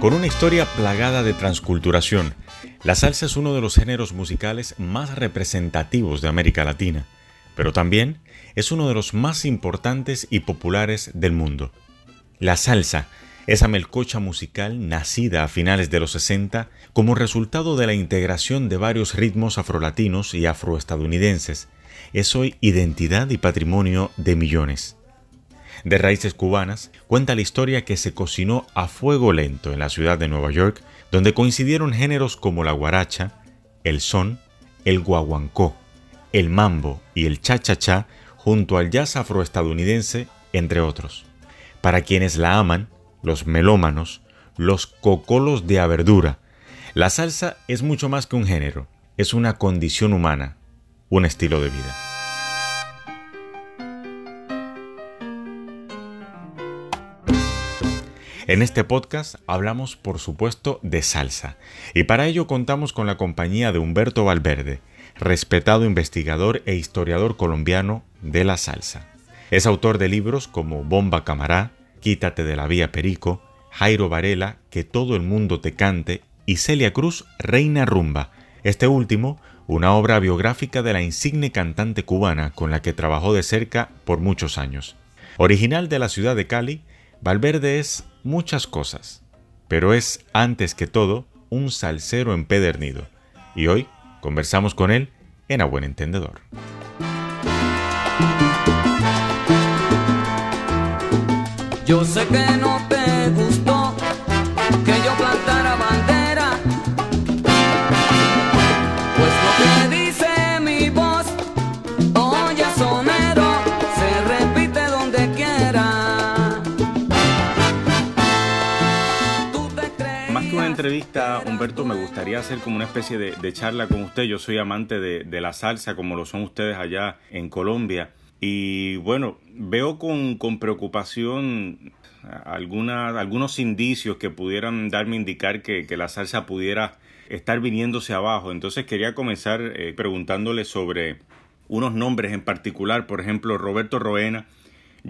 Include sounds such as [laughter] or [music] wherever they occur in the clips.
Con una historia plagada de transculturación, la salsa es uno de los géneros musicales más representativos de América Latina, pero también es uno de los más importantes y populares del mundo. La salsa, esa melcocha musical nacida a finales de los 60 como resultado de la integración de varios ritmos afrolatinos y afroestadounidenses, es hoy identidad y patrimonio de millones de raíces cubanas, cuenta la historia que se cocinó a fuego lento en la ciudad de Nueva York, donde coincidieron géneros como la guaracha, el son, el guaguancó, el mambo y el cha-cha-cha junto al jazz afroestadounidense, entre otros. Para quienes la aman, los melómanos, los cocolos de verdura, la salsa es mucho más que un género, es una condición humana, un estilo de vida. En este podcast hablamos por supuesto de salsa y para ello contamos con la compañía de Humberto Valverde, respetado investigador e historiador colombiano de la salsa. Es autor de libros como Bomba Camará, Quítate de la Vía Perico, Jairo Varela, Que todo el mundo te cante y Celia Cruz, Reina Rumba. Este último, una obra biográfica de la insigne cantante cubana con la que trabajó de cerca por muchos años. Original de la ciudad de Cali, Valverde es muchas cosas, pero es antes que todo un salsero empedernido. Y hoy conversamos con él en A Buen Entendedor. Humberto, me gustaría hacer como una especie de, charla con usted. Yo soy amante de, la salsa, como lo son ustedes allá en Colombia. Y bueno, veo con, preocupación algunos indicios que pudieran darme indicar que, que la salsa pudiera estar viniéndose abajo. Entonces quería comenzar eh, preguntándole sobre unos nombres en particular, por ejemplo, Roberto Roena,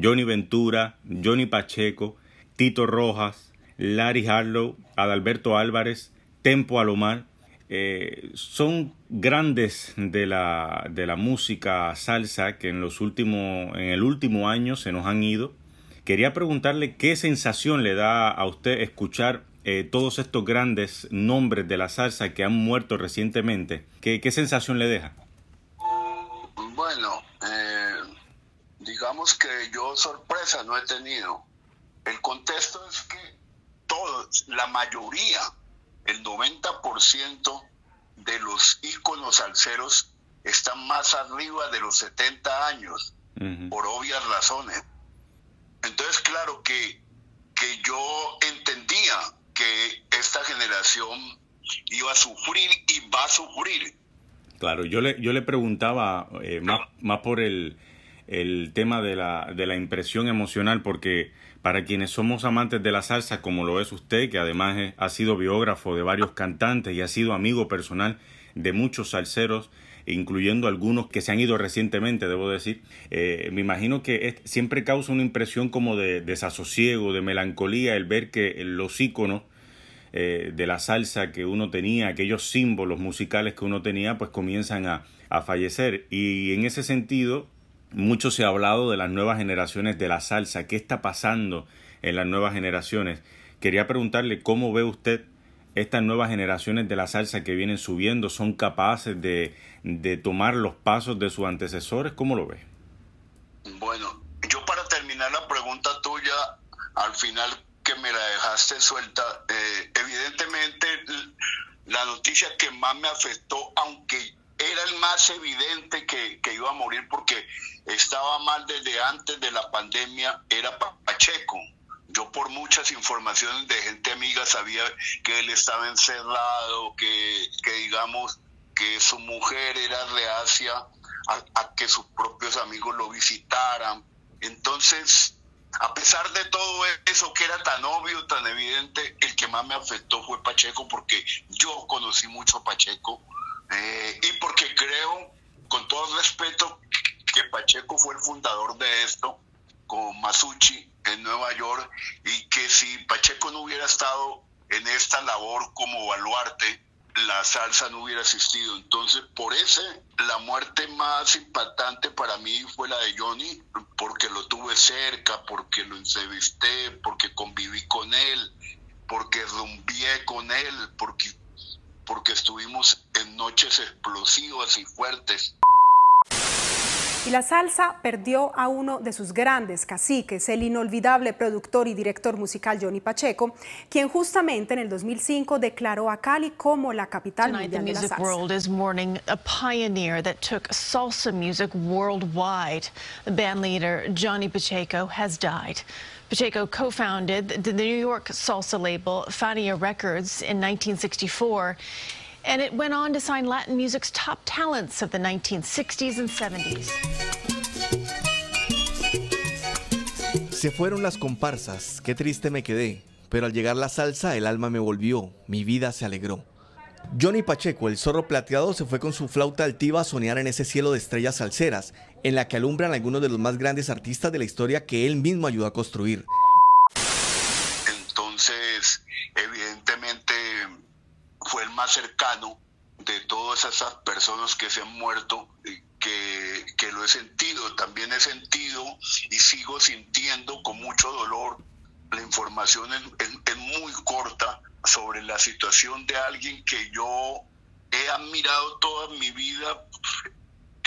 Johnny Ventura, Johnny Pacheco, Tito Rojas, Larry Harlow, Adalberto Álvarez, Tempo Alomar. Eh, son grandes de la, de la música salsa que en los últimos, en el último año se nos han ido. Quería preguntarle qué sensación le da a usted escuchar eh, todos estos grandes nombres de la salsa que han muerto recientemente. ¿Qué, sensación le deja? Bueno, eh, digamos que yo sorpresa no he tenido. El contexto es que todos, la mayoría, el 90% de los íconos salseros están más arriba de los 70 años, por obvias razones. Entonces, claro que, que yo entendía que esta generación iba a sufrir y va a sufrir. Claro, yo le, yo le preguntaba eh, más, más por el, el tema de la, de la impresión emocional, porque para quienes somos amantes de la salsa, como lo es usted, que además ha sido biógrafo de varios cantantes y ha sido amigo personal de muchos salseros, incluyendo algunos que se han ido recientemente, debo decir, eh, me imagino que siempre causa una impresión como de desasosiego, de melancolía, el ver que los íconos eh, de la salsa que uno tenía, aquellos símbolos musicales que uno tenía, pues comienzan a, a fallecer. Y en ese sentido, mucho se ha hablado de las nuevas generaciones de la salsa. ¿Qué está pasando en las nuevas generaciones? Quería preguntarle cómo ve usted estas nuevas generaciones de la salsa que vienen subiendo. ¿Son capaces de, de tomar los pasos de sus antecesores? ¿Cómo lo ve? Bueno, yo para terminar la pregunta tuya, al final que me la dejaste suelta, eh, evidentemente la noticia que más me afectó, aunque era el más evidente que, que, iba a morir porque estaba mal desde antes de la pandemia, era Pacheco. Yo por muchas informaciones de gente amiga sabía que él estaba encerrado, que, que digamos que su mujer era reacia a, a que sus propios amigos lo visitaran. Entonces, a pesar de todo eso que era tan obvio, tan evidente, el que más me afectó fue Pacheco porque yo conocí mucho a Pacheco eh, y porque creo, con todo respeto, que Pacheco fue el fundador de esto con Masucci en Nueva York y que si Pacheco no hubiera estado en esta labor como baluarte, la salsa no hubiera existido. Entonces, por ese, la muerte más impactante para mí fue la de Johnny, porque lo tuve cerca, porque lo entrevisté, porque conviví con él, porque rumbié con él, porque, porque estuvimos en noches explosivas y fuertes. Y la salsa perdió a uno de sus grandes caciques, el inolvidable productor y director musical Johnny Pacheco, quien justamente en el 2005 declaró a Cali como la capital Tonight, the mundial de la music salsa. world is mourning a pioneer that took salsa music worldwide. The band leader, Johnny Pacheco, has died. Pacheco co-founded the New York salsa label Fania Records in 1964, and it went on to sign Latin music's top talents of the 1960s and 70s. Se fueron las comparsas, qué triste me quedé, pero al llegar la salsa el alma me volvió, mi vida se alegró. Johnny Pacheco, el zorro plateado, se fue con su flauta altiva a soñar en ese cielo de estrellas salseras, en la que alumbran algunos de los más grandes artistas de la historia que él mismo ayudó a construir. Entonces, evidentemente, fue el más cercano de todas esas personas que se han muerto, que, que lo he sentido, también he sentido y sigo sintiendo con mucho dolor. La información es, es, es muy corta sobre la situación de alguien que yo he admirado toda mi vida,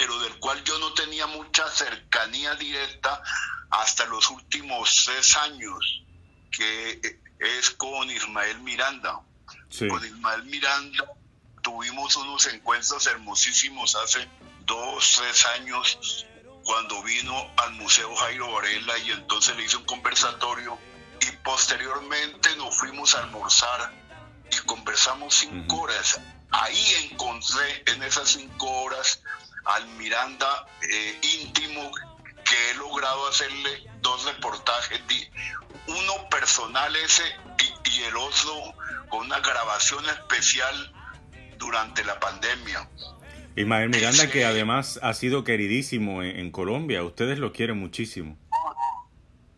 pero del cual yo no tenía mucha cercanía directa hasta los últimos tres años, que es con Ismael Miranda. Sí. Con Ismael Miranda tuvimos unos encuentros hermosísimos hace dos, tres años, cuando vino al Museo Jairo Varela y entonces le hice un conversatorio y posteriormente nos fuimos a almorzar y conversamos cinco uh -huh. horas. Ahí encontré en esas cinco horas al Miranda eh, íntimo que he logrado hacerle dos reportajes, uno personal ese y, y el otro con una grabación especial durante la pandemia. Ismael Miranda, ese, que además ha sido queridísimo en, en Colombia, ustedes lo quieren muchísimo.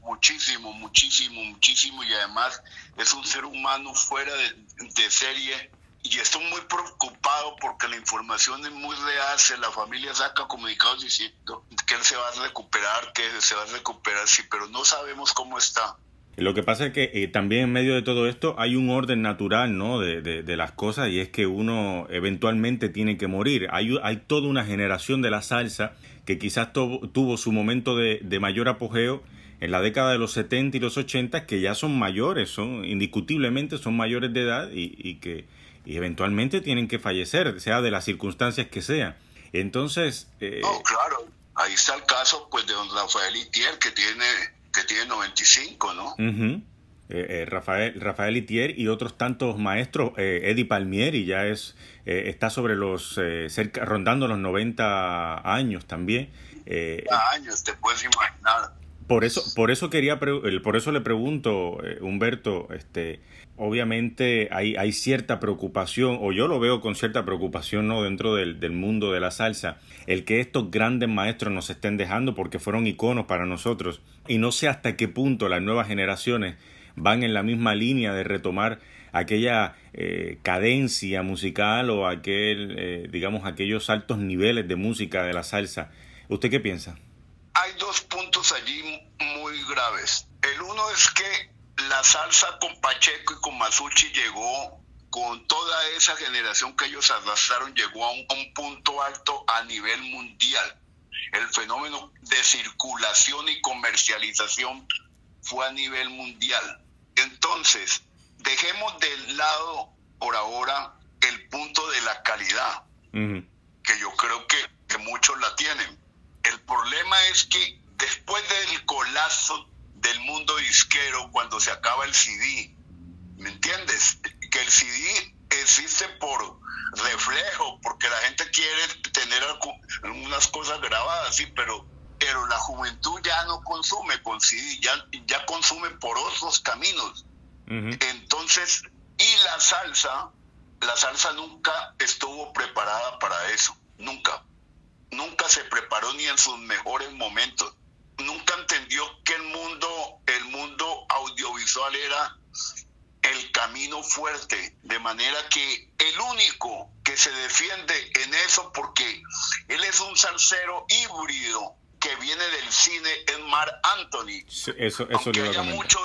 Muchísimo, muchísimo, muchísimo y además es un ser humano fuera de, de, serie y estoy muy preocupado porque la información es muy real, la familia saca comunicados diciendo que él se va a recuperar, que se va a recuperar, sí, pero no sabemos cómo está. Lo que pasa es que eh, también en medio de todo esto hay un orden natural ¿no? de, de, las cosas y es que uno eventualmente tiene que morir. Hay, hay toda una generación de la salsa que quizás tuvo, tuvo su momento de, de mayor apogeo en la década de los 70 y los 80 que ya son mayores, son indiscutiblemente son mayores de edad y, y que y eventualmente tienen que fallecer, sea de las circunstancias que sea. Entonces... Eh... No, claro, ahí está el caso pues de don Rafael Itier que tiene, que tiene 95, ¿no? Uh -huh. eh, eh, Rafael, Rafael Itier y otros tantos maestros, eh, Eddie Palmieri ya es, eh, está sobre los, cerca, rondando los 90 años también. años, te puedes imaginar. Por eso, por eso quería, por eso le pregunto, Humberto, este, obviamente hay, cierta preocupación, o yo lo veo con cierta preocupación, ¿no? Dentro del, del mundo de la salsa, el que estos grandes maestros nos estén dejando porque fueron iconos para nosotros. Y no sé hasta qué punto las nuevas generaciones van en la misma línea de retomar aquella eh, cadencia musical o aquel, eh, digamos, aquellos altos niveles de música de la salsa. ¿Usted qué piensa? Hay dos puntos allí muy graves. El uno es que la salsa con Pacheco y con Masucci llegó con toda esa generación que ellos arrastraron, llegó a un, a un, punto alto a nivel mundial. El fenómeno de circulación y comercialización fue a nivel mundial. Entonces, dejemos de lado por ahora el punto de la calidad. Uh -huh. que yo creo que, que muchos la tienen. El problema es que después del colapso del mundo disquero, cuando se acaba el CD, ¿me entiendes? Que el CD existe por reflejo, porque la gente quiere tener unas cosas grabadas, sí, pero, pero la juventud ya no consume con CD, ya, ya consume por otros caminos. Entonces, y la salsa, la salsa nunca estuvo preparada para eso, nunca. Se preparó ni en sus mejores momentos. Nunca entendió que el mundo, el mundo audiovisual era el camino fuerte, de manera que el único que se defiende en eso, porque él es un salsero híbrido que viene del cine, es Mar Anthony. eso, eso aunque, haya muchos,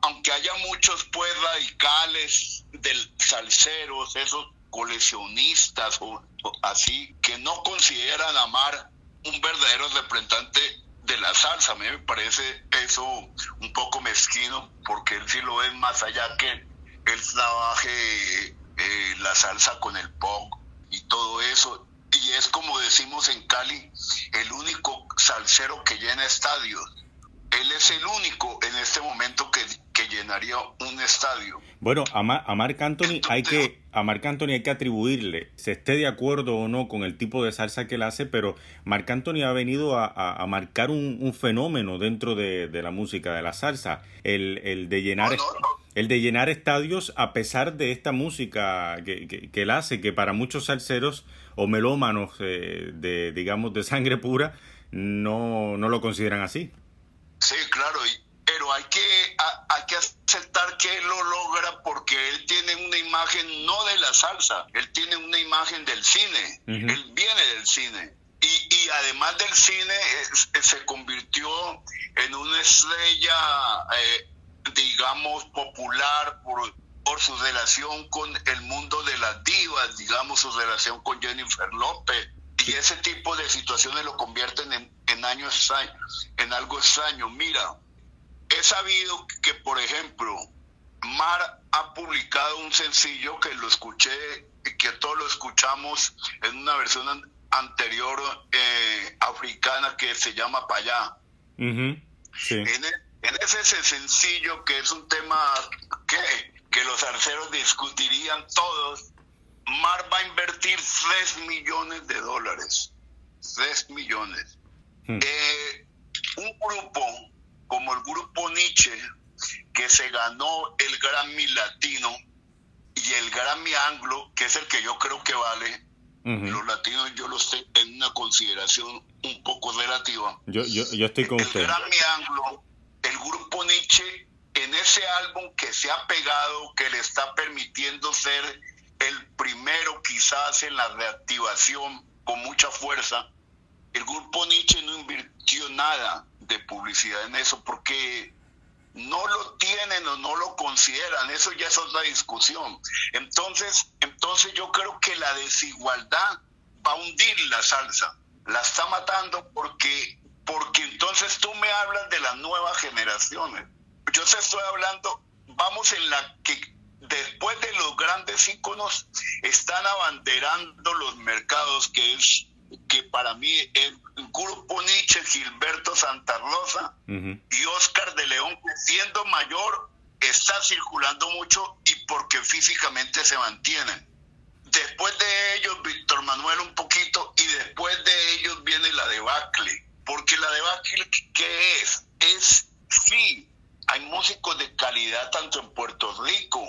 aunque haya muchos pues radicales del salseros, esos coleccionistas o, así, que no consideran a Mar un verdadero representante de la salsa. A mí me parece eso un poco mezquino porque él sí lo ve más allá que él trabaje eh, la salsa con el pop y todo eso. Y es como decimos en Cali, el único salsero que llena estadios. Él es el único en este momento que, que llenaría un estadio. Bueno, a, a Marc Anthony hay que a Marc Anthony hay que atribuirle, se esté de acuerdo o no con el tipo de salsa que él hace, pero Marc Anthony ha venido a, marcar un, fenómeno dentro de, la música de la salsa, el, de llenar el de llenar estadios a pesar de esta música que, él hace, que para muchos salseros o melómanos eh, de digamos de sangre pura no, no lo consideran así. Sí, claro, pero hay que, hay que aceptar que él lo logra porque él tiene una imagen no de la salsa, él tiene una imagen del cine, él viene del cine. Y, y además del cine se convirtió en una estrella, eh, digamos, popular por, por su relación con el mundo de las divas, digamos, su relación con Jennifer López. Y ese tipo de situaciones lo convierten en, en, años, en algo extraño. Mira, he sabido que, por ejemplo, Mar ha publicado un sencillo que lo escuché, que todos lo escuchamos en una versión anterior eh, africana que se llama Payá. E, en, ese sencillo, que es un tema que, que los arceros discutirían todos, Mar va a invertir 3 millones de dólares. 3 millones. Eh, un grupo como el grupo Nietzsche, que se ganó el Grammy Latino y el Grammy Anglo, que es el que yo creo que vale. Los latinos yo los tengo en una consideración un poco relativa. Yo, yo, yo estoy con el usted. Grammy Anglo, el grupo Nietzsche, en ese álbum que se ha pegado, que le está permitiendo ser el primero quizás en la reactivación con mucha fuerza, el grupo Nietzsche no invirtió nada de publicidad en eso porque no lo tienen o no lo consideran, eso ya es otra discusión. Entonces, entonces yo creo que la desigualdad va a hundir la salsa, la está matando porque porque entonces tú me hablas de las nuevas generaciones. Yo te estoy hablando, vamos en la que después de los grandes íconos están abanderando los mercados que es que para mí el grupo Nietzsche, Gilberto Santa Rosa y Oscar de León, siendo mayor, está circulando mucho y porque físicamente se mantienen. Después de ellos, Víctor Manuel un poquito y después de ellos viene la debacle. Porque la debacle, ¿qué es? Es, sí, hay músicos de calidad tanto en Puerto Rico,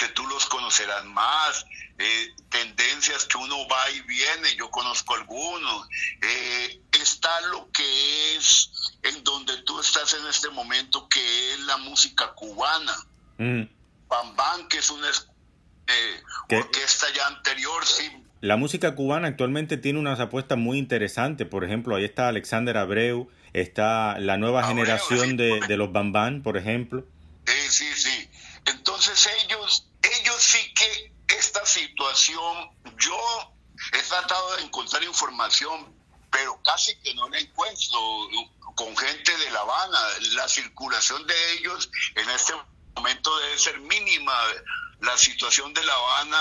que tú los conocerás más, eh, tendencias que uno va y viene, yo conozco algunos, eh, está lo que es en donde tú estás en este momento, que es la música cubana, mm. Bam que es una eh, orquesta ya anterior, sí. La música cubana actualmente tiene unas apuestas muy interesantes, por ejemplo, ahí está Alexander Abreu, está la nueva generación de, de los Bam por ejemplo. Sí, sí, sí. Entonces ellos ellos sí que esta situación, yo he tratado de encontrar información, pero casi que no la encuentro con gente de La Habana. La circulación de ellos en este momento debe ser mínima. La situación de La Habana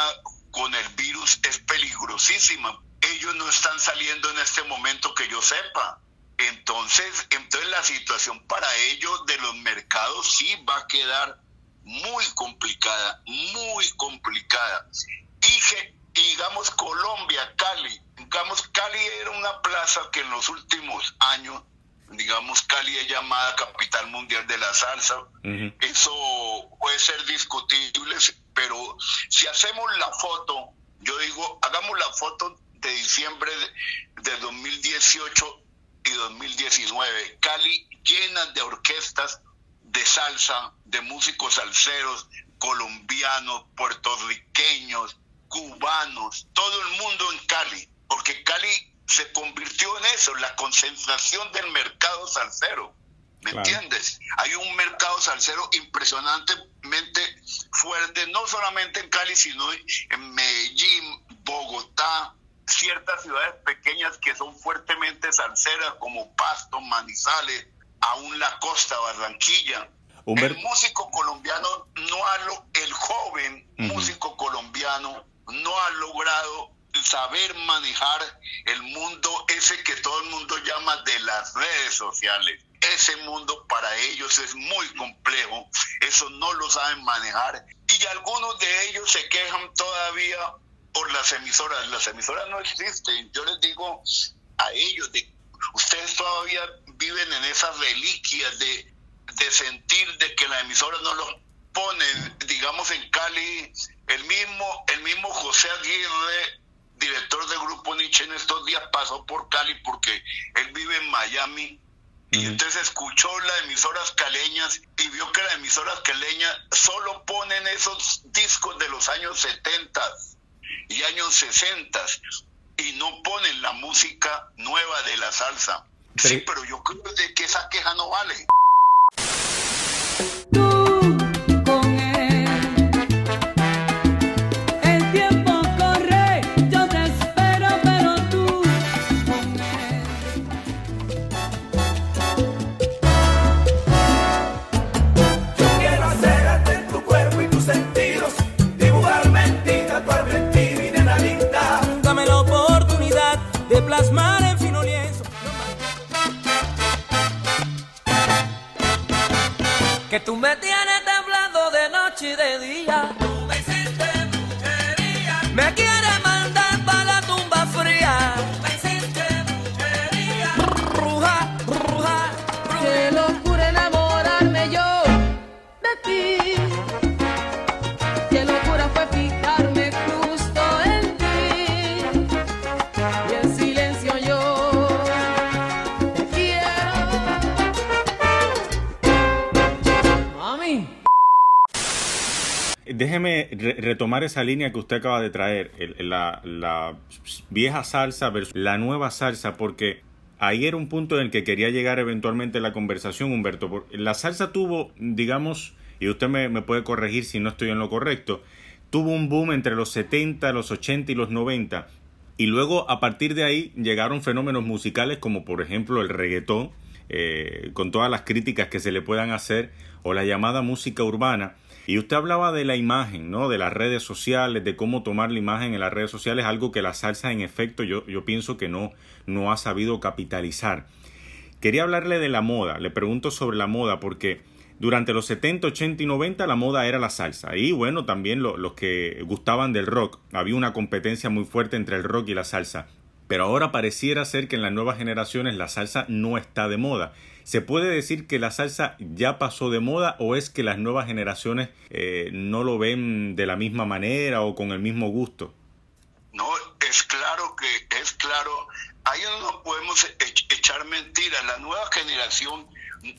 con el virus es peligrosísima. ellos no están saliendo en este momento que yo sepa. Entonces, entonces la situación para ellos de los mercados sí va a quedar muy complicada, muy complicada. Y digamos, Colombia, Cali, digamos, Cali era una plaza que en los últimos años, digamos, Cali es llamada capital mundial de la salsa. Eso puede ser discutible, pero si hacemos la foto, yo digo, hagamos la foto de diciembre de, 2018 y 2019, Cali llena de orquestas de salsa, de músicos salseros, colombianos, puertorriqueños, cubanos, todo el mundo en Cali, porque Cali se convirtió en eso, la concentración del mercado salsero. ¿Me entiendes? Hay un mercado salsero impresionantemente fuerte, no solamente en Cali, sino en Medellín, Bogotá, ciertas ciudades pequeñas que son fuertemente salseras, como Pasto, Manizales, aún la costa, Barranquilla. El músico colombiano no ha lo, el joven músico colombiano no ha logrado saber manejar el mundo ese que todo el mundo llama de las redes sociales. Ese mundo para ellos es muy complejo, eso no lo saben manejar y algunos de ellos se quejan todavía por las emisoras. Las emisoras no existen. Yo les digo a ellos, de, ustedes todavía viven en esas reliquias de, de sentir de que la emisora no los ponen, digamos en Cali, el mismo, el mismo José Aguirre, director del grupo Nietzsche en estos días pasó por Cali porque él vive en Miami. Y entonces escuchó las emisoras caleñas y vio que las emisoras caleñas solo ponen esos discos de los años 70 y años 60 y no ponen la música nueva de la salsa. Sí, pero yo creo que esa queja no vale. Esa línea que usted acaba de traer, la, vieja salsa versus la nueva salsa, porque ahí era un punto en el que quería llegar eventualmente la conversación, Humberto. La salsa tuvo, digamos, y usted me, me puede corregir si no estoy en lo correcto, tuvo un boom entre los 70, los 80 y los 90. Y luego a partir de ahí llegaron fenómenos musicales como por ejemplo el reggaetón, eh, con todas las críticas que se le puedan hacer, o la llamada música urbana. Y usted hablaba de la imagen, ¿no? De las redes sociales, de cómo tomar la imagen en las redes sociales, algo que la salsa en efecto yo, yo pienso que no, no ha sabido capitalizar. Quería hablarle de la moda, le pregunto sobre la moda porque durante los 70, 80 y 90 la moda era la salsa y bueno, también lo- los que gustaban del rock. Había una competencia muy fuerte entre el rock y la salsa. Pero ahora pareciera ser que en las nuevas generaciones la salsa no está de moda. ¿Se puede decir que la salsa ya pasó de moda o es que las nuevas generaciones eh, no lo ven de la misma manera o con el mismo gusto? No, es claro que es claro. Ahí no podemos ech- echar mentiras. La nueva generación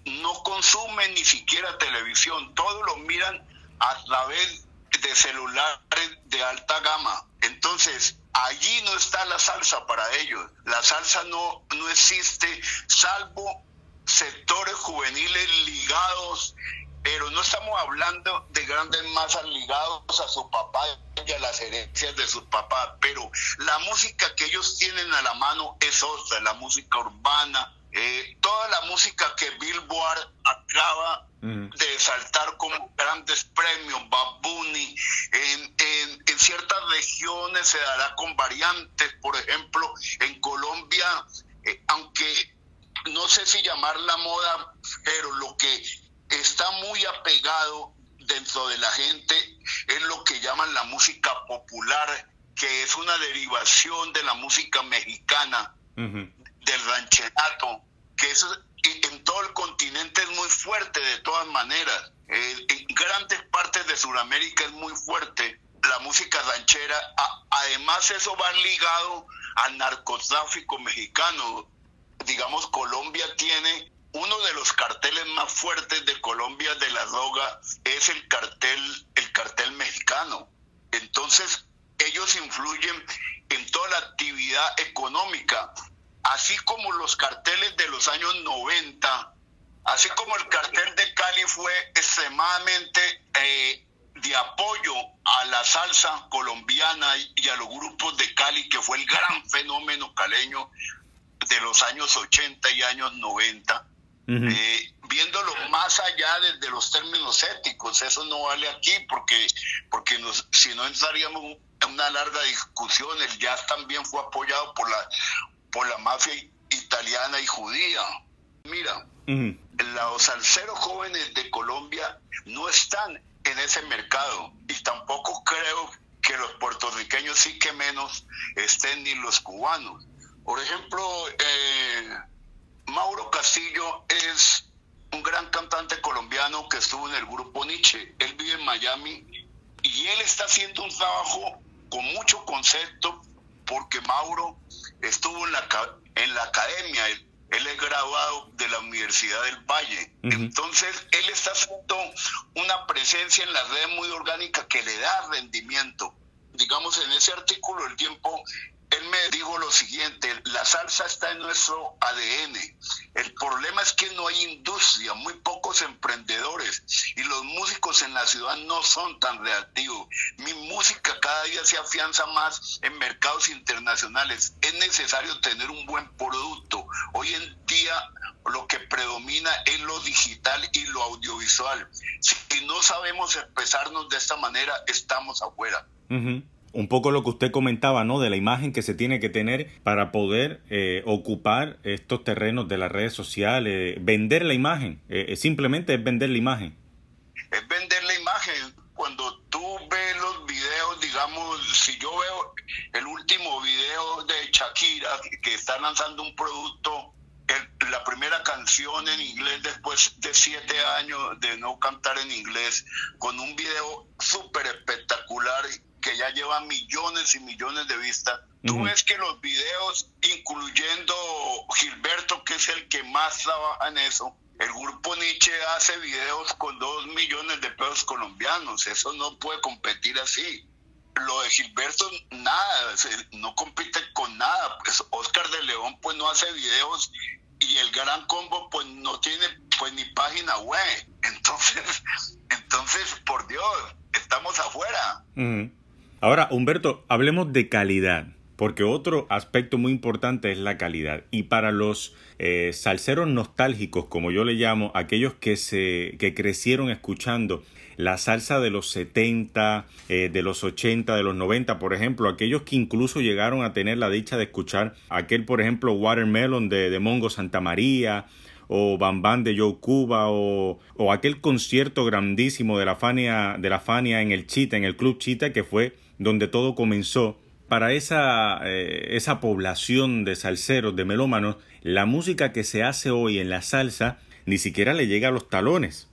no consume ni siquiera televisión. Todos lo miran a través de celulares de alta gama. Entonces, allí no está la salsa para ellos. La salsa no, no existe, salvo sectores juveniles ligados pero no estamos hablando de grandes masas ligados a su papá y a las herencias de sus papás, pero la música que ellos tienen a la mano es otra, la música urbana, eh, toda la música que Billboard acaba de saltar como grandes premios, Babuni, en, en, en, ciertas regiones se dará con variantes, por ejemplo, en Colombia, eh, aunque no sé si llamar la moda, pero lo que está muy apegado dentro de la gente es lo que llaman la música popular, que es una derivación de la música mexicana, uh -huh. del rancherato, que es en todo el continente es muy fuerte de todas maneras. Eh, en grandes partes de Sudamérica es muy fuerte la música ranchera. Además eso va ligado al narcotráfico mexicano. Digamos, Colombia tiene uno de los carteles más fuertes de Colombia de la droga es el cartel, el cartel mexicano. Entonces, ellos influyen en toda la actividad económica así como los carteles de los años 90, así como el cartel de Cali fue extremadamente eh, de apoyo a la salsa colombiana y a los grupos de Cali, que fue el gran fenómeno caleño de los años 80 y años 90. Uh -huh. eh, viéndolo más allá desde los términos éticos, eso no vale aquí porque, porque nos, si no entraríamos en una larga discusión, el jazz también fue apoyado por la por la mafia italiana y judía. Mira, uh -huh. los salseros jóvenes de Colombia no están en ese mercado y tampoco creo que los puertorriqueños sí que menos estén ni los cubanos. Por ejemplo, eh, Mauro Castillo es un gran cantante colombiano que estuvo en el grupo Nietzsche. Él vive en Miami y él está haciendo un trabajo con mucho concepto porque Mauro estuvo en la, en la academia, él, él, es graduado de la Universidad del Valle. Uh -huh. Entonces, él está haciendo una presencia en las redes muy orgánica que le da rendimiento. Digamos, en ese artículo El Tiempo, él me dijo lo siguiente, la salsa está en nuestro ADN. El problema es que no hay industria, muy pocos emprendedores y los músicos en la ciudad no son tan reactivos. Mi música cada día se afianza más en mercados internacionales. Es necesario tener un buen producto. Hoy en día lo que predomina es lo digital y lo audiovisual. Si no sabemos expresarnos de esta manera, estamos afuera. Un poco lo que usted comentaba, ¿no? De la imagen que se tiene que tener para poder eh, ocupar estos terrenos de las redes sociales, vender la imagen, eh, simplemente es vender la imagen. Es vender la imagen. Cuando tú ves los videos, digamos, si yo veo el último video de Shakira, que está lanzando un producto, la primera canción en inglés después de siete años de no cantar en inglés, con un video súper espectacular que ya lleva millones y millones de vistas. Tú uh -huh. ves que los videos, incluyendo Gilberto, que es el que más trabaja en eso, el grupo Nietzsche hace videos con dos millones de pesos colombianos. Eso no puede competir así. Lo de Gilberto, nada, no compite con nada. Pues Oscar de León, pues no hace videos y el Gran Combo, pues no tiene pues ni página web. [laughs] Entonces, entonces, por Dios, estamos afuera. Uh -huh. Ahora, Humberto, hablemos de calidad, porque otro aspecto muy importante es la calidad. Y para los eh, salseros nostálgicos, como yo le llamo, aquellos que, se, que crecieron escuchando la salsa de los 70, eh, de los 80, de los 90, por ejemplo, aquellos que incluso llegaron a tener la dicha de escuchar aquel, por ejemplo, Watermelon de, Mongo Santa María, o Bam Bam de Joe Cuba o, o, aquel concierto grandísimo de la Fania de la Fania en el Chita, en el Club Chita que fue donde todo comenzó. Para esa, eh, esa población de salseros, de melómanos, la música que se hace hoy en la salsa ni siquiera le llega a los talones.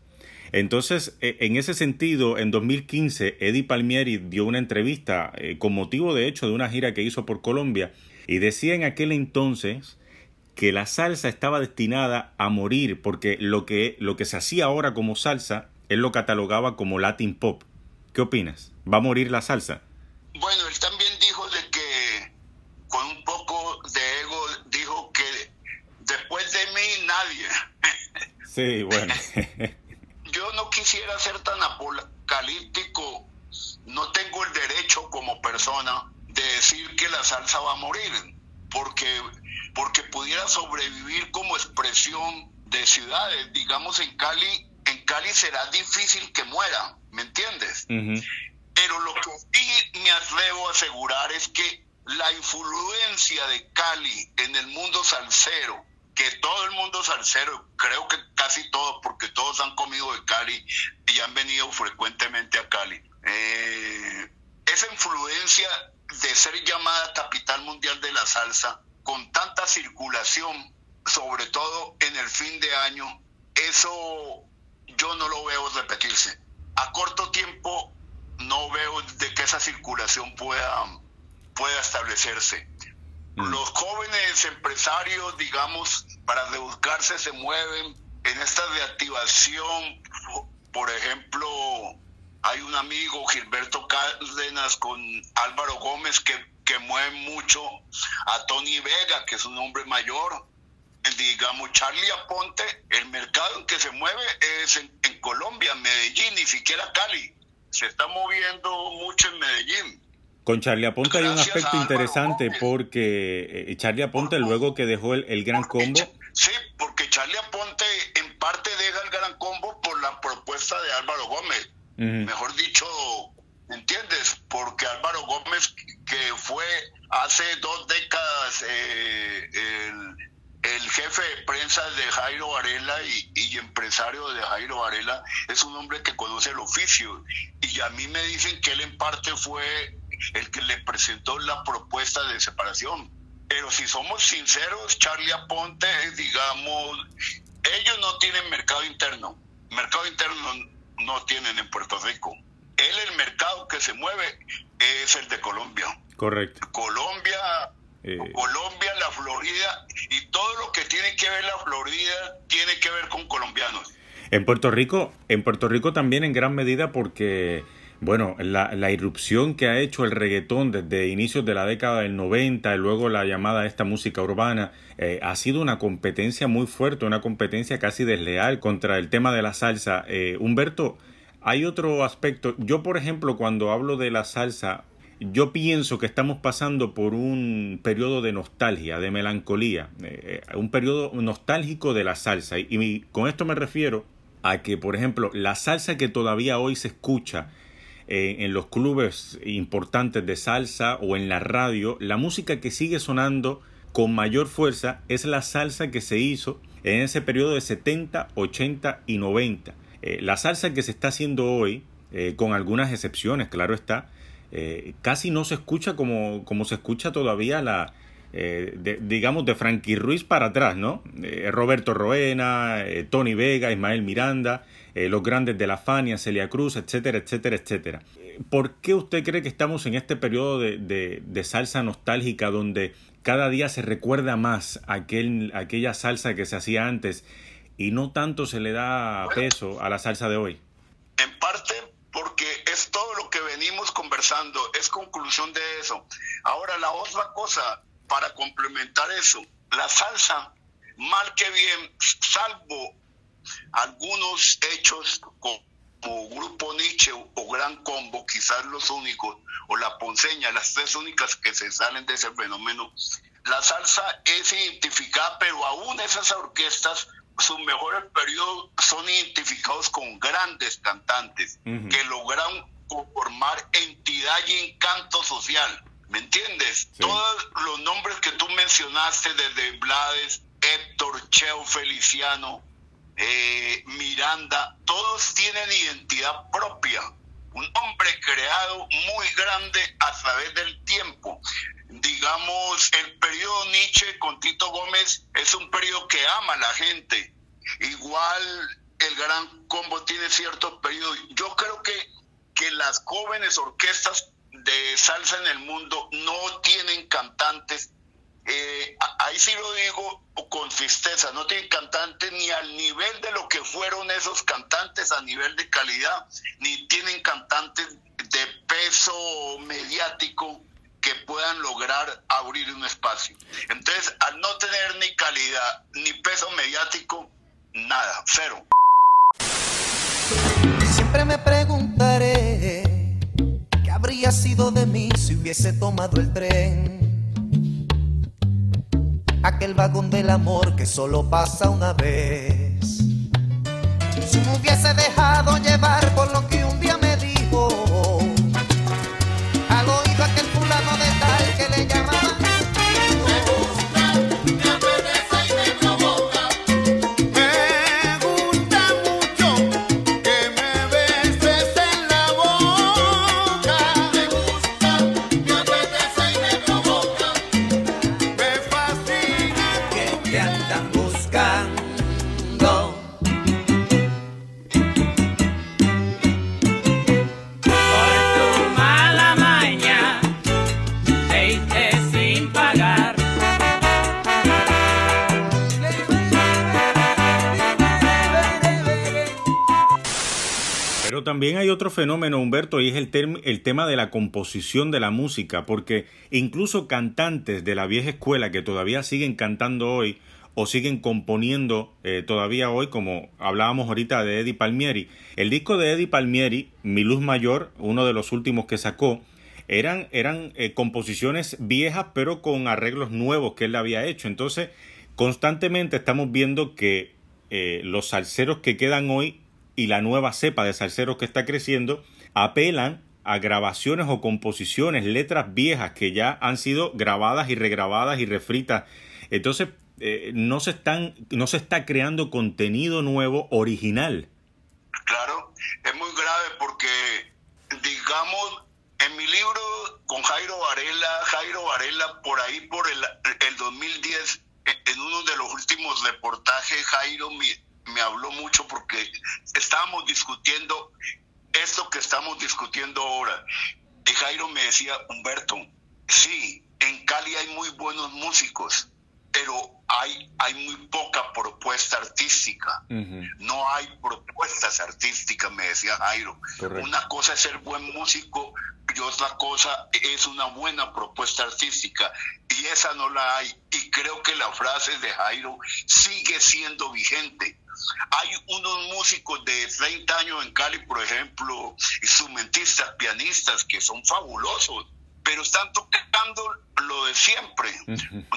Entonces, en ese sentido, en 2015, Eddie Palmieri dio una entrevista eh, con motivo, de hecho, de una gira que hizo por Colombia y decía en aquel entonces que la salsa estaba destinada a morir porque lo que, lo que se hacía ahora como salsa, él lo catalogaba como Latin Pop. ¿Qué opinas? ¿Va a morir la salsa? Bueno, él también dijo de que con un poco de ego dijo que después de mí nadie. [laughs] Sí, bueno. [laughs] Yo no quisiera ser tan apocalíptico, no tengo el derecho como persona de decir que la salsa va a morir, porque porque pudiera sobrevivir como expresión de ciudades. Digamos en Cali, en Cali será difícil que muera, ¿me entiendes? Ujú. Pero lo que sí me atrevo a asegurar es que la influencia de Cali en el mundo salsero, que todo el mundo salsero, creo que casi todos, porque todos han comido de Cali y han venido frecuentemente a Cali, eh, esa influencia de ser llamada capital mundial de la salsa, con tanta circulación, sobre todo en el fin de año, eso yo no lo veo repetirse. A corto tiempo no veo de que esa circulación pueda, pueda establecerse. Mm. Los jóvenes empresarios, digamos, para rebuscarse se mueven en esta reactivación. Por ejemplo, hay un amigo, Gilberto Cárdenas, con Álvaro Gómez, que, que mueve mucho a Tony Vega, que es un hombre mayor. Digamos, Charlie Aponte, el mercado en que se mueve es en, en Colombia, Medellín, ni siquiera Cali. Se está moviendo mucho en Medellín. Con Charlie Aponte hay un aspecto interesante Gómez. porque eh, Charlie Aponte luego que dejó el, el gran combo, Cha- Sí, porque Charlie Aponte en parte deja el gran combo por la propuesta de Álvaro Gómez. Mejor dicho, ¿entiendes? Porque Álvaro Gómez, que fue hace dos décadas eh, el, el jefe de prensa de Jairo Varela y, y empresario de Jairo Varela, es un hombre que conoce el oficio. Y a mí me dicen que él en parte fue el que le presentó la propuesta de separación. Pero si somos sinceros, Charlie Aponte, digamos, ellos no tienen mercado interno. Mercado interno no tienen en Puerto Rico. Él, el mercado que se mueve es el de Colombia. correcto. Colombia, Eh. Colombia, la Florida y todo lo que tiene que ver la Florida tiene que ver con colombianos. En Puerto Rico, en Puerto Rico también en gran medida porque, bueno, la, la irrupción que ha hecho el reggaetón desde inicios de la década del 90 y luego la llamada esta música urbana, eh, ha sido una competencia muy fuerte, una competencia casi desleal contra el tema de la salsa. Eh, Humberto, hay otro aspecto. Yo, por ejemplo, cuando hablo de la salsa, yo pienso que estamos pasando por un periodo de nostalgia, de melancolía, eh, eh, un periodo nostálgico de la salsa. Y, con esto me refiero a que, por ejemplo, la salsa que todavía hoy se escucha eh, en los clubes importantes de salsa o en la radio, la música que sigue sonando con mayor fuerza es la salsa que se hizo en ese periodo de 70, 80 y 90. Eh, la salsa que se está haciendo hoy, con algunas excepciones, claro está, eh, casi no se escucha como, como se escucha todavía la, eh, de- digamos, de Frankie Ruiz para atrás, ¿no? Eh, Roberto Roena, eh, Tony Vega, Ismael Miranda, los grandes de la Fania, Celia Cruz, etcétera, etcétera, etcétera. ¿Por qué usted cree que estamos en este periodo de, de- de salsa nostálgica donde cada día se recuerda más aquel, aquella salsa que se hacía antes y no tanto se le da peso a la salsa de hoy? En parte porque es todo lo que venimos conversando, es conclusión de eso. Ahora la otra cosa, para complementar eso, la salsa, mal que bien, salvo algunos hechos como Grupo Nietzsche o Gran Combo, quizás los únicos, o La Ponceña, las tres únicas que se salen de ese fenómeno, la salsa es identificada, pero aún esas orquestas, sus mejores periodos son identificados con grandes cantantes que logran conformar entidad y encanto social. ¿Me entiendes? Sí. Todos los nombres que tú mencionaste, desde Blades, Héctor, Cheo Feliciano, eh, Miranda, todos tienen identidad propia. Un hombre creado muy grande a través del tiempo. Digamos, el periodo Nietzsche con Tito Gómez es un periodo que ama a la gente. Igual el gran combo tiene ciertos periodos. Yo creo que, que las jóvenes orquestas de salsa en el mundo no tienen cantantes eh, ahí sí lo digo con tristeza, no tienen cantantes ni al nivel de lo que fueron esos cantantes a nivel de calidad, ni tienen cantantes de peso mediático que puedan lograr abrir un espacio. Entonces, al no tener ni calidad ni peso mediático, nada, cero. Siempre me preguntaré qué habría sido de mí si hubiese tomado el tren. Aquel vagón del amor que solo pasa una vez. Si me hubiese dejado llevar también hay otro fenómeno, Humberto, y es el, tema de la composición de la música, porque incluso cantantes de la vieja escuela que todavía siguen cantando hoy o siguen componiendo eh, todavía hoy, como hablábamos ahorita de Eddie Palmieri. El disco de Eddie Palmieri, Mi Luz Mayor, uno de los últimos que sacó, eran, eran eh, composiciones viejas, pero con arreglos nuevos que él había hecho. Entonces, constantemente estamos viendo que eh, los salseros que quedan hoy y la nueva cepa de salseros que está creciendo apelan a grabaciones o composiciones, letras viejas que ya han sido grabadas y regrabadas y refritas. Entonces, eh, no, se están, no se está creando contenido nuevo original. Claro, es muy grave porque, digamos, en mi libro con Jairo Varela, Jairo Varela, por ahí por el, el 2010, en- uno de los últimos reportajes, Jairo me, me habló mucho porque estábamos discutiendo esto que estamos discutiendo ahora. Y Jairo me decía, Humberto, sí, en Cali hay muy buenos músicos, pero hay, hay muy poca propuesta artística. No hay propuestas artísticas, me decía Jairo. Correcto. Una cosa es ser buen músico y otra cosa es una buena propuesta artística. Y esa no la hay. Y creo que la frase de Jairo sigue siendo vigente. Hay unos músicos de 30 años en Cali, por ejemplo, instrumentistas, pianistas, que son fabulosos, pero están tocando lo de siempre.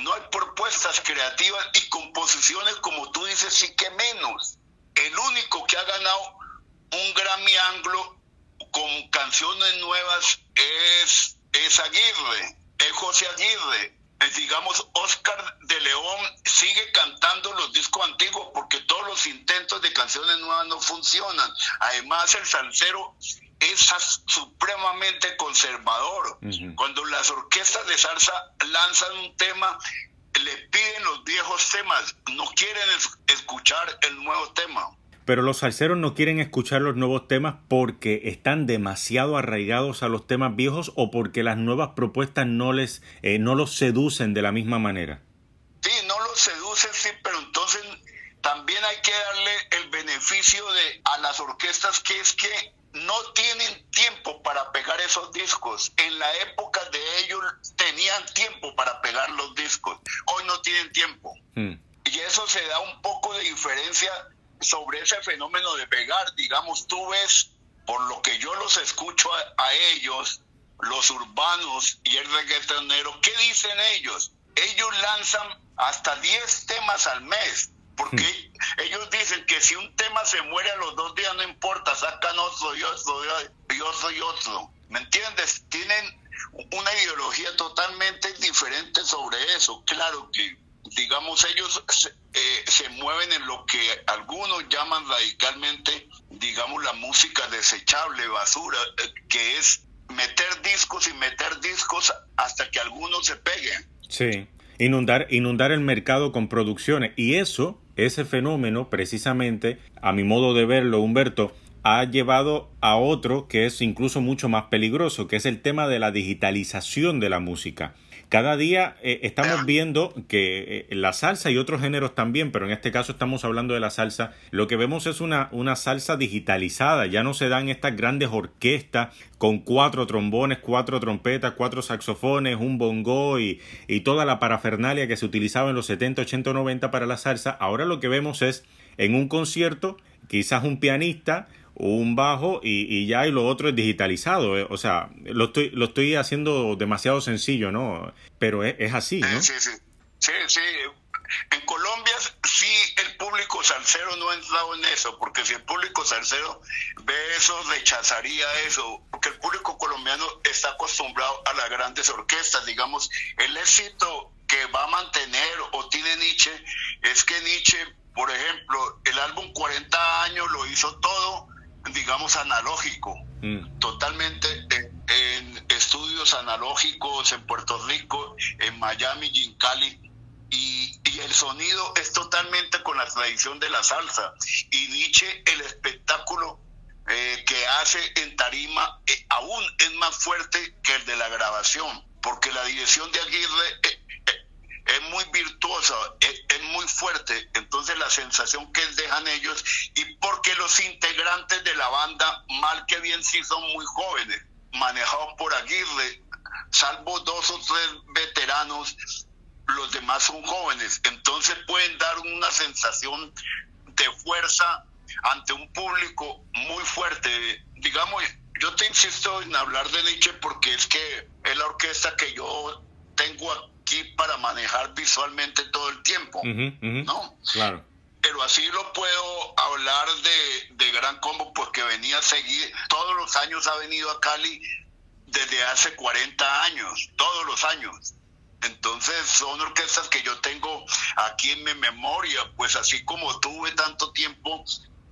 No hay propuestas creativas y composiciones, como tú dices, sí que menos. El único que ha ganado un Grammy Anglo con canciones nuevas es, es Aguirre, es José Aguirre. Eh, Digamos, Oscar de León sigue cantando los discos antiguos porque todos los intentos de canciones nuevas no funcionan. Además, el salsero es supremamente conservador. Cuando las orquestas de salsa lanzan un tema, le piden los viejos temas, no quieren es- escuchar el nuevo tema. Pero los salseros no quieren escuchar los nuevos temas porque están demasiado arraigados a los temas viejos o porque las nuevas propuestas no les eh, no los seducen de la misma manera. Sí, no los seduce, sí, pero entonces también hay que darle el beneficio de a las orquestas que es que no tienen tiempo para pegar esos discos. En la época de ellos tenían tiempo para pegar los discos. Hoy no tienen tiempo. Mm. Y eso se da un poco de diferencia sobre ese fenómeno de pegar. Digamos, tú ves, por lo que yo los escucho a, a ellos, los urbanos y el reggaetonero, ¿qué dicen ellos? Ellos lanzan hasta 10 temas al mes. Porque ellos dicen que si un tema se muere a los dos días no importa, sacan otro y otro y otro y otro. ¿Me entiendes? Tienen una ideología totalmente diferente sobre eso. Claro que, digamos, ellos se, eh, se mueven en lo que algunos llaman radicalmente, digamos, la música desechable, basura, eh, que es meter discos y meter discos hasta que algunos se peguen. Sí. Inundar, inundar el mercado con producciones. Y eso, ese fenómeno, precisamente, a mi modo de verlo, Humberto, ha llevado a otro que es incluso mucho más peligroso, que es el tema de la digitalización de la música. Cada día eh, estamos viendo que eh, la salsa y otros géneros también, pero en este caso estamos hablando de la salsa, lo que vemos es una, una salsa digitalizada, ya no se dan estas grandes orquestas con cuatro trombones, cuatro trompetas, cuatro saxofones, un bongo y, y toda la parafernalia que se utilizaba en los 70, 80 o 90 para la salsa. Ahora lo que vemos es en un concierto quizás un pianista, un bajo y, y ya y lo otro es digitalizado. eh. O sea, lo estoy, lo estoy haciendo demasiado sencillo, ¿no? Pero es, es así, ¿no? Sí, sí, sí, sí. En Colombia sí el público salsero no ha entrado en eso, porque si el público salsero ve eso, rechazaría eso, porque el público colombiano está acostumbrado a las grandes orquestas, digamos, el éxito que va a mantener o tiene Nietzsche es que Nietzsche, por ejemplo, el álbum 40 años lo hizo todo, digamos, analógico, totalmente en, en estudios analógicos en Puerto Rico, en Miami y en Cali, y, y el sonido es totalmente con la tradición de la salsa. Y Nietzsche, el espectáculo eh, que hace en tarima eh, aún es más fuerte que el de la grabación, porque la dirección de Aguirre eh, es muy virtuosa, es, muy fuerte, entonces la sensación que dejan ellos, y porque los integrantes de la banda, mal que bien sí son muy jóvenes, manejados por Aguirre, salvo dos o tres veteranos, los demás son jóvenes, entonces pueden dar una sensación de fuerza ante un público muy fuerte. Digamos, yo te insisto en hablar de Nietzsche porque es que es la orquesta que yo tengo aquí para manejar visualmente todo el tiempo, ¿no? Claro. Pero así lo puedo hablar de, de Gran Combo porque venía a seguir, todos los años ha venido a Cali desde hace 40 años, todos los años. Entonces son orquestas que yo tengo aquí en mi memoria, pues así como tuve tanto tiempo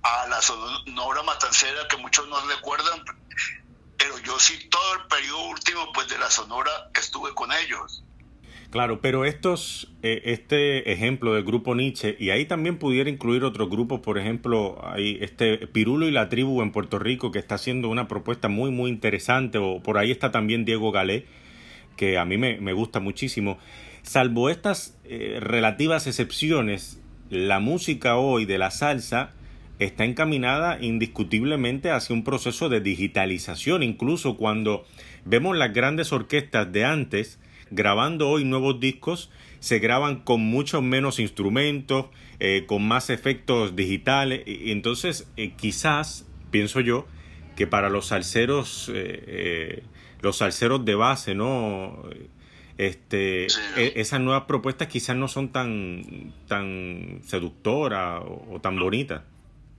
a la Sonora Matancera que muchos no recuerdan, pero yo sí todo el periodo último pues de la Sonora estuve con ellos. Claro, pero estos, eh, este ejemplo del grupo Nietzsche, y ahí también pudiera incluir otros grupos, por ejemplo, hay este Pirulo y la Tribu en Puerto Rico, que está haciendo una propuesta muy, muy interesante, o por ahí está también Diego Galé, que a mí me, me gusta muchísimo. Salvo estas eh, relativas excepciones, la música hoy de la salsa está encaminada indiscutiblemente hacia un proceso de digitalización, incluso cuando vemos las grandes orquestas de antes, grabando hoy nuevos discos, se graban con muchos menos instrumentos, eh, con más efectos digitales. Y, entonces, eh, quizás, pienso yo, que para los salseros, eh, eh, los salseros de base, ¿no? Este, e- esas nuevas propuestas quizás no son tan, tan seductoras o, o tan bonitas.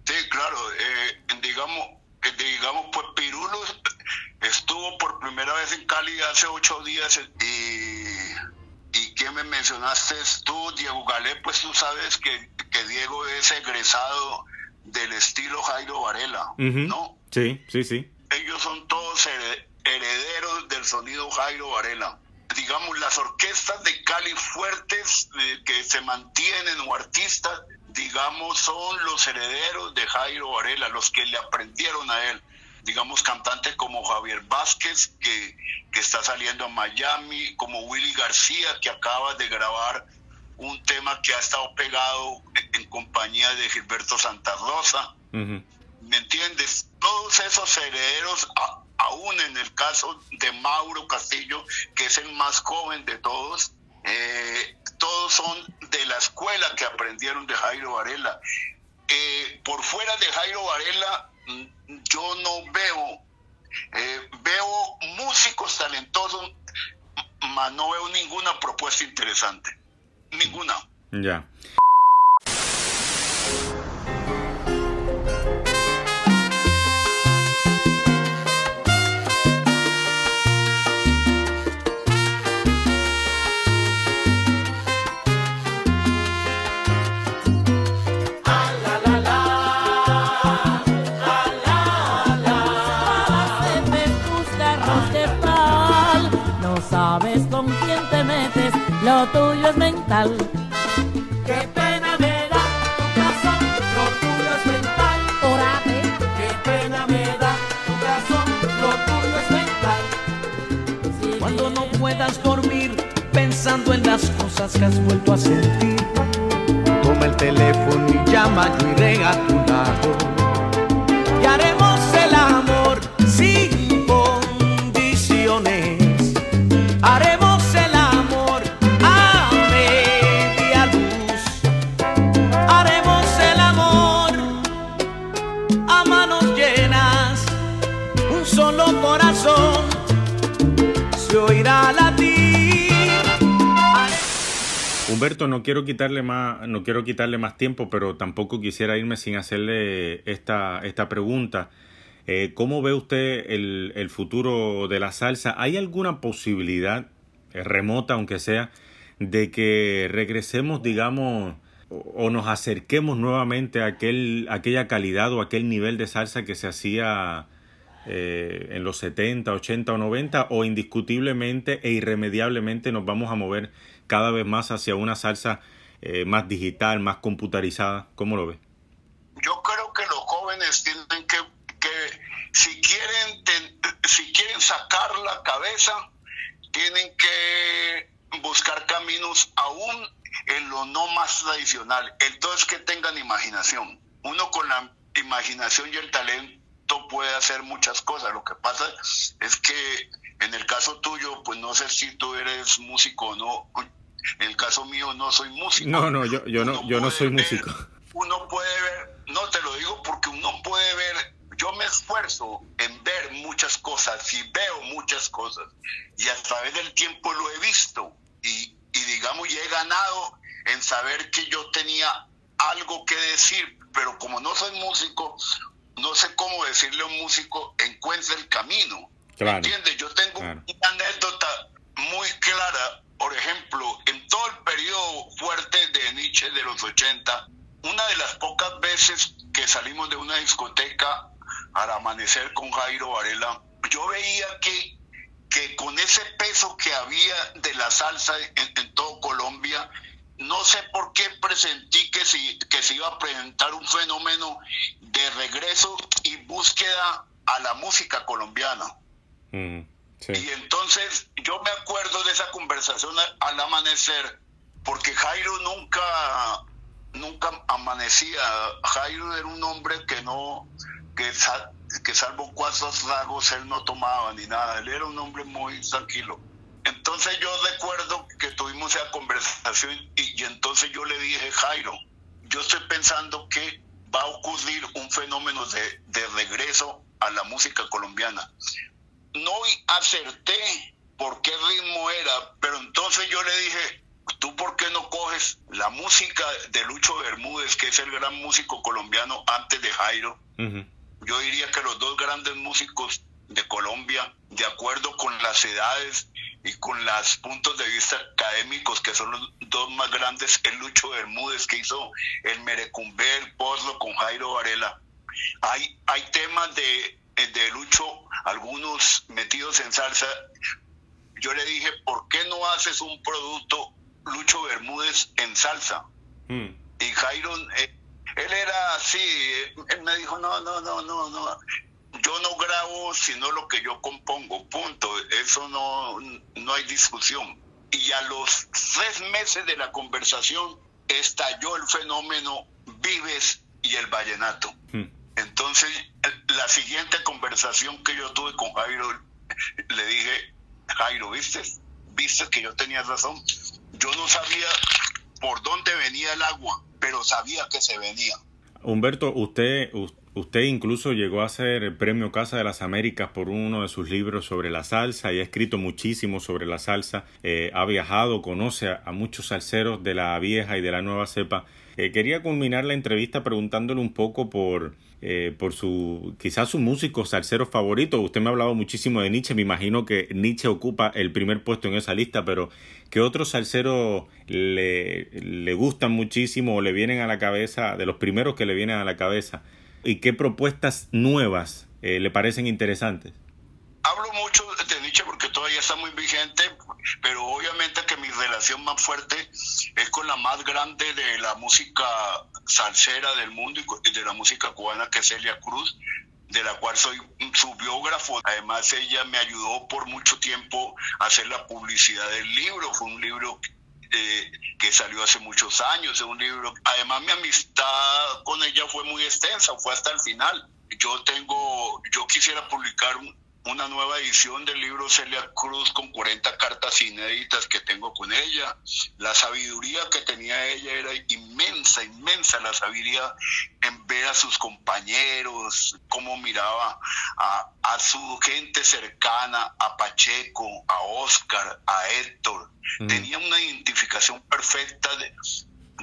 Sí, claro, eh, digamos, eh, digamos, pues Pirulo estuvo por primera vez en Cali hace ocho días y, y que me mencionaste tú, Diego Galé, pues tú sabes que, que Diego es egresado del estilo Jairo Varela, Ujú. ¿no? Sí, sí, sí. Ellos son todos hered- herederos del sonido Jairo Varela. Digamos, las orquestas de Cali fuertes eh, que se mantienen o artistas, digamos, son los herederos de Jairo Varela, los que le aprendieron a él. Digamos, cantantes como Javier Vázquez, que, que está saliendo a Miami, como Willy García, que acaba de grabar un tema que ha estado pegado en, en compañía de Gilberto Santa Rosa. Ujú. ¿Me entiendes? Todos esos herederos, a- aún en el caso de Mauro Castillo, que es el más joven de todos, eh, todos son de la escuela que aprendieron de Jairo Varela. Eh, por fuera de Jairo Varela, yo no veo, eh, veo músicos talentosos, mas no veo ninguna propuesta interesante. Ninguna. Ya. Lo tuyo es mental. Qué pena me da tu corazón, lo tuyo es mental. Órate. Qué pena me da tu corazón, lo tuyo es mental. Cuando no puedas dormir pensando en las cosas que has vuelto a sentir. Toma el teléfono y llama, yo iré a tu lado. Humberto, no quiero quitarle más, no quiero quitarle más tiempo, pero tampoco quisiera irme sin hacerle esta, esta pregunta. Eh, ¿Cómo ve usted el, el futuro de la salsa? ¿Hay alguna posibilidad, eh, remota aunque sea, de que regresemos, digamos, o, nos acerquemos nuevamente a aquel, aquella calidad o aquel nivel de salsa que se hacía eh, en los 70, 80 o 90 o indiscutiblemente e irremediablemente nos vamos a mover cada vez más hacia una salsa eh, más digital, más computarizada? ¿Cómo lo ve? Yo creo que los jóvenes tienen que, que si quieren ten- si quieren sacar la cabeza, tienen que buscar caminos aún en lo no más tradicional. Entonces que tengan imaginación. Uno con la imaginación y el talento puede hacer muchas cosas. Lo que pasa es que en el caso tuyo, pues no sé si tú eres músico o no. En el caso mío no soy músico. No, no, yo, yo no, yo no soy músico. Uno puede ver, no te lo digo porque uno puede ver, yo me esfuerzo en ver muchas cosas y veo muchas cosas y a través del tiempo lo he visto y, y digamos y he ganado en saber que yo tenía algo que decir, pero como no soy músico, no sé cómo decirle a un músico encuentra el camino. Claro. ¿Entiendes? Yo tengo Claro. una anécdota muy clara, por ejemplo, en todo el periodo fuerte de Nietzsche de los 80, una de las pocas veces que salimos de una discoteca al amanecer con Jairo Varela, yo veía que, que con ese peso que había de la salsa en, en todo Colombia, no sé por qué presentí que, si, que se iba a presentar un fenómeno de regreso y búsqueda a la música colombiana. Mm, sí. Y entonces yo me acuerdo de esa conversación al amanecer, porque Jairo nunca, nunca amanecía. Jairo era un hombre que no, que, sa- que salvo cuatro tragos él no tomaba ni nada. Él era un hombre muy tranquilo. Entonces yo recuerdo que tuvimos esa conversación y, y entonces yo le dije, Jairo, yo estoy pensando que va a ocurrir un fenómeno de, de regreso a la música colombiana no acerté por qué ritmo era, pero entonces yo le dije, ¿tú por qué no coges la música de Lucho Bermúdez, que es el gran músico colombiano antes de Jairo? Yo diría que los dos grandes músicos de Colombia, de acuerdo con las edades y con los puntos de vista académicos, que son los dos más grandes, es Lucho Bermúdez, que hizo el Merecumbe, el Porlo con Jairo Varela. Hay, hay temas de, de Lucho, algunos metidos en salsa. Yo le dije, ¿por qué no haces un producto Lucho Bermúdez en salsa? Mm. Y Jairo, eh, él era así, él me dijo, no, no, no, no, no, yo no grabo sino lo que yo compongo, punto, eso no, no hay discusión. Y a los tres meses de la conversación estalló el fenómeno Vives y el Vallenato. Mm. Entonces, la siguiente conversación que yo tuve con Jairo, le dije, Jairo, ¿viste? ¿Viste que yo tenía razón? Yo no sabía por dónde venía el agua, pero sabía que se venía. Humberto, usted, us- usted incluso llegó a ser el premio Casa de las Américas por uno de sus libros sobre la salsa y ha escrito muchísimo sobre la salsa. Eh, ha viajado, conoce a, muchos salseros de la vieja y de la nueva cepa. Eh, quería culminar la entrevista preguntándole un poco por, eh, por su, quizás su músico salsero favorito. Usted me ha hablado muchísimo de Nietzsche, me imagino que Nietzsche ocupa el primer puesto en esa lista, pero ¿qué otros salseros le, le gustan muchísimo o le vienen a la cabeza, de los primeros que le vienen a la cabeza? ¿Y qué propuestas nuevas eh, le parecen interesantes? Hablo mucho de Nietzsche porque todavía está muy vigente, pero obviamente que mi relación más fuerte es con la más grande de la música salsera del mundo y de la música cubana, que es Celia Cruz, de la cual soy su biógrafo. Además, ella me ayudó por mucho tiempo a hacer la publicidad del libro. Fue un libro eh, que salió hace muchos años, es un libro. Además, mi amistad con ella fue muy extensa, fue hasta el final. Yo tengo, yo quisiera publicar un, una nueva edición del libro Celia Cruz con 40 cartas inéditas que tengo con ella. La sabiduría que tenía ella era inmensa, inmensa la sabiduría en ver a sus compañeros, cómo miraba a, a su gente cercana, a Pacheco, a Oscar, a Héctor. Tenía una identificación perfecta de,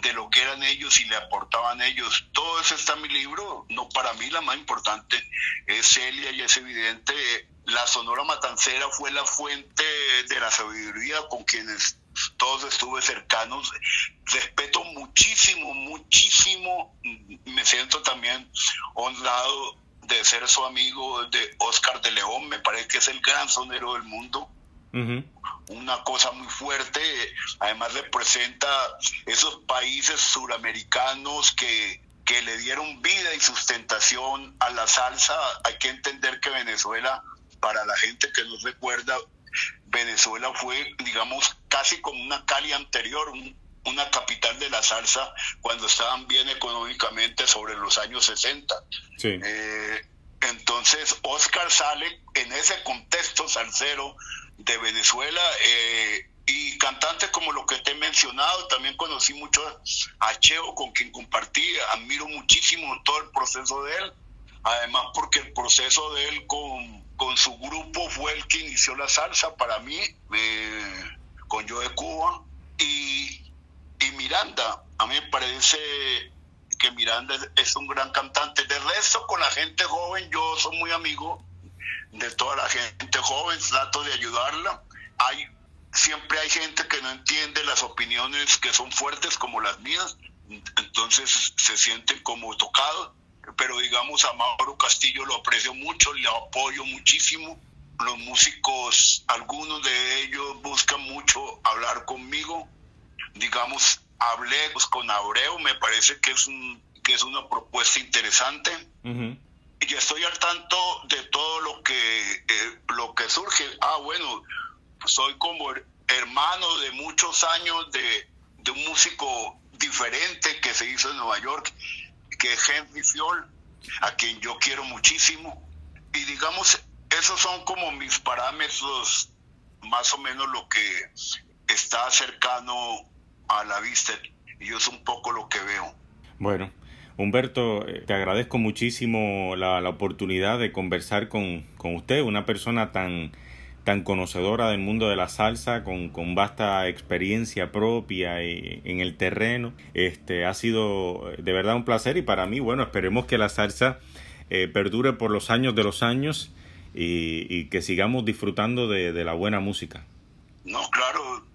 de lo que eran ellos y le aportaban ellos. Todo eso está en mi libro. No, para mí la más importante es Celia y es evidente. La Sonora Matancera fue la fuente de la sabiduría con quienes todos estuve cercanos. Respeto muchísimo, muchísimo. Me siento también honrado de ser su amigo de Oscar de León. Me parece que es el gran sonero del mundo una cosa muy fuerte, además representa esos países suramericanos que, que le dieron vida y sustentación a la salsa. Hay que entender que Venezuela, para la gente que no recuerda, Venezuela fue, digamos, casi como una Cali anterior, un- una capital de la salsa cuando estaban bien económicamente sobre los años 60. Sí. Eh, entonces, Oscar sale en ese contexto salsero de Venezuela eh, y cantantes como lo que te he mencionado, también conocí mucho a Cheo, con quien compartí, admiro muchísimo todo el proceso de él, además porque el proceso de él con, con su grupo fue el que inició la salsa para mí, eh, con Yo de Cuba, y, y Miranda, a mí me parece que Miranda es, un gran cantante. De resto, con la gente joven, yo soy muy amigo de toda la gente joven, trato de ayudarla. Hay, siempre hay gente que no entiende las opiniones que son fuertes como las mías, entonces se sienten como tocados. Pero digamos, a Mauro Castillo lo aprecio mucho, le apoyo muchísimo. Los músicos, algunos de ellos buscan mucho hablar conmigo. Digamos, hablé pues, con Abreu, me parece que es, un, que es una propuesta interesante y estoy al tanto de todo lo que eh, lo que surge. Ah, bueno, soy como her- hermano de muchos años de, de un músico diferente que se hizo en Nueva York, que es Henry Fiol, a quien yo quiero muchísimo. Y digamos, esos son como mis parámetros, más o menos lo que está cercano a la vista. Y yo es un poco lo que veo. Bueno, Humberto, eh, te agradezco muchísimo la, la oportunidad de conversar con, con usted, una persona tan, tan conocedora del mundo de la salsa, con, con vasta experiencia propia y- en el terreno. Este, ha sido eh, de verdad un placer y para mí, bueno, esperemos que la salsa eh, perdure por los años de los años y, y que sigamos disfrutando de, de la buena música. No, claro,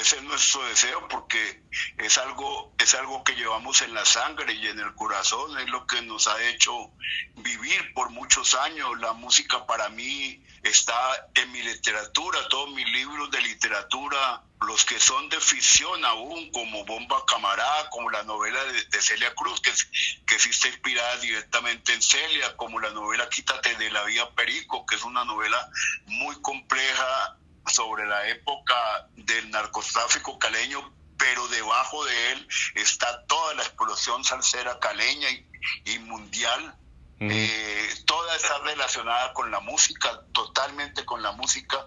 ese es nuestro deseo porque es algo, es algo que llevamos en la sangre y en el corazón, es lo que nos ha hecho vivir por muchos años. La música para mí está en mi literatura, todos mis libros de literatura, los que son de ficción aún, como Bomba Camará, como la novela de, de Celia Cruz, que, que sí está inspirada directamente en Celia, como la novela Quítate de la Vía Perico, que es una novela muy compleja sobre la época del narcotráfico caleño, pero debajo de él está toda la explosión salsera caleña y, y mundial. Eh, toda está relacionada con la música, totalmente con la música.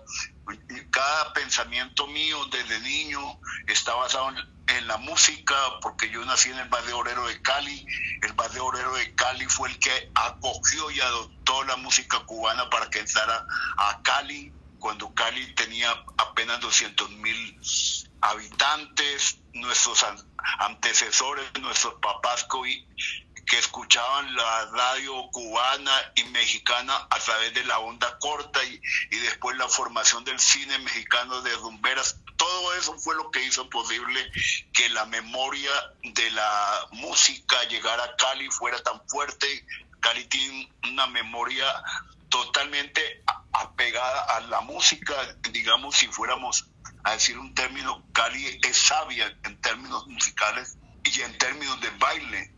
Cada pensamiento mío desde niño está basado en, en la música, porque yo nací en el barrio obrero de Cali. El barrio obrero de Cali fue el que acogió y adoptó la música cubana para que entrara a Cali, cuando Cali tenía apenas 200 mil habitantes. Nuestros an- antecesores, nuestros papás que escuchaban la radio cubana y mexicana a través de la onda corta y, y después la formación del cine mexicano de rumberas. Todo eso fue lo que hizo posible que la memoria de la música llegara a Cali fuera tan fuerte. Cali tiene una memoria totalmente apegada a la música, digamos, si fuéramos a decir un término, Cali es sabia en términos musicales y en términos de baile.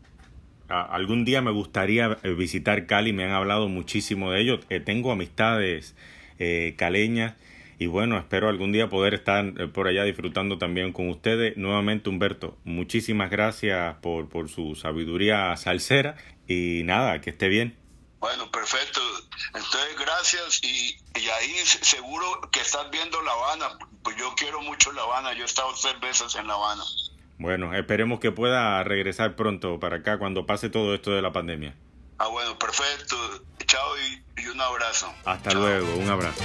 A- Algún día me gustaría eh, visitar Cali, me han hablado muchísimo de ello. Eh, tengo amistades eh, caleñas y bueno, espero algún día poder estar por allá disfrutando también con ustedes. Nuevamente, Humberto, muchísimas gracias por, por su sabiduría salsera y nada, que esté bien. Bueno, perfecto. Entonces, gracias y, y ahí se- seguro que estás viendo La Habana. Pues yo quiero mucho La Habana, yo he estado tres veces en La Habana. Bueno, esperemos que pueda regresar pronto para acá cuando pase todo esto de la pandemia. Ah, bueno, perfecto. Chao y, y un abrazo. Hasta luego, un abrazo.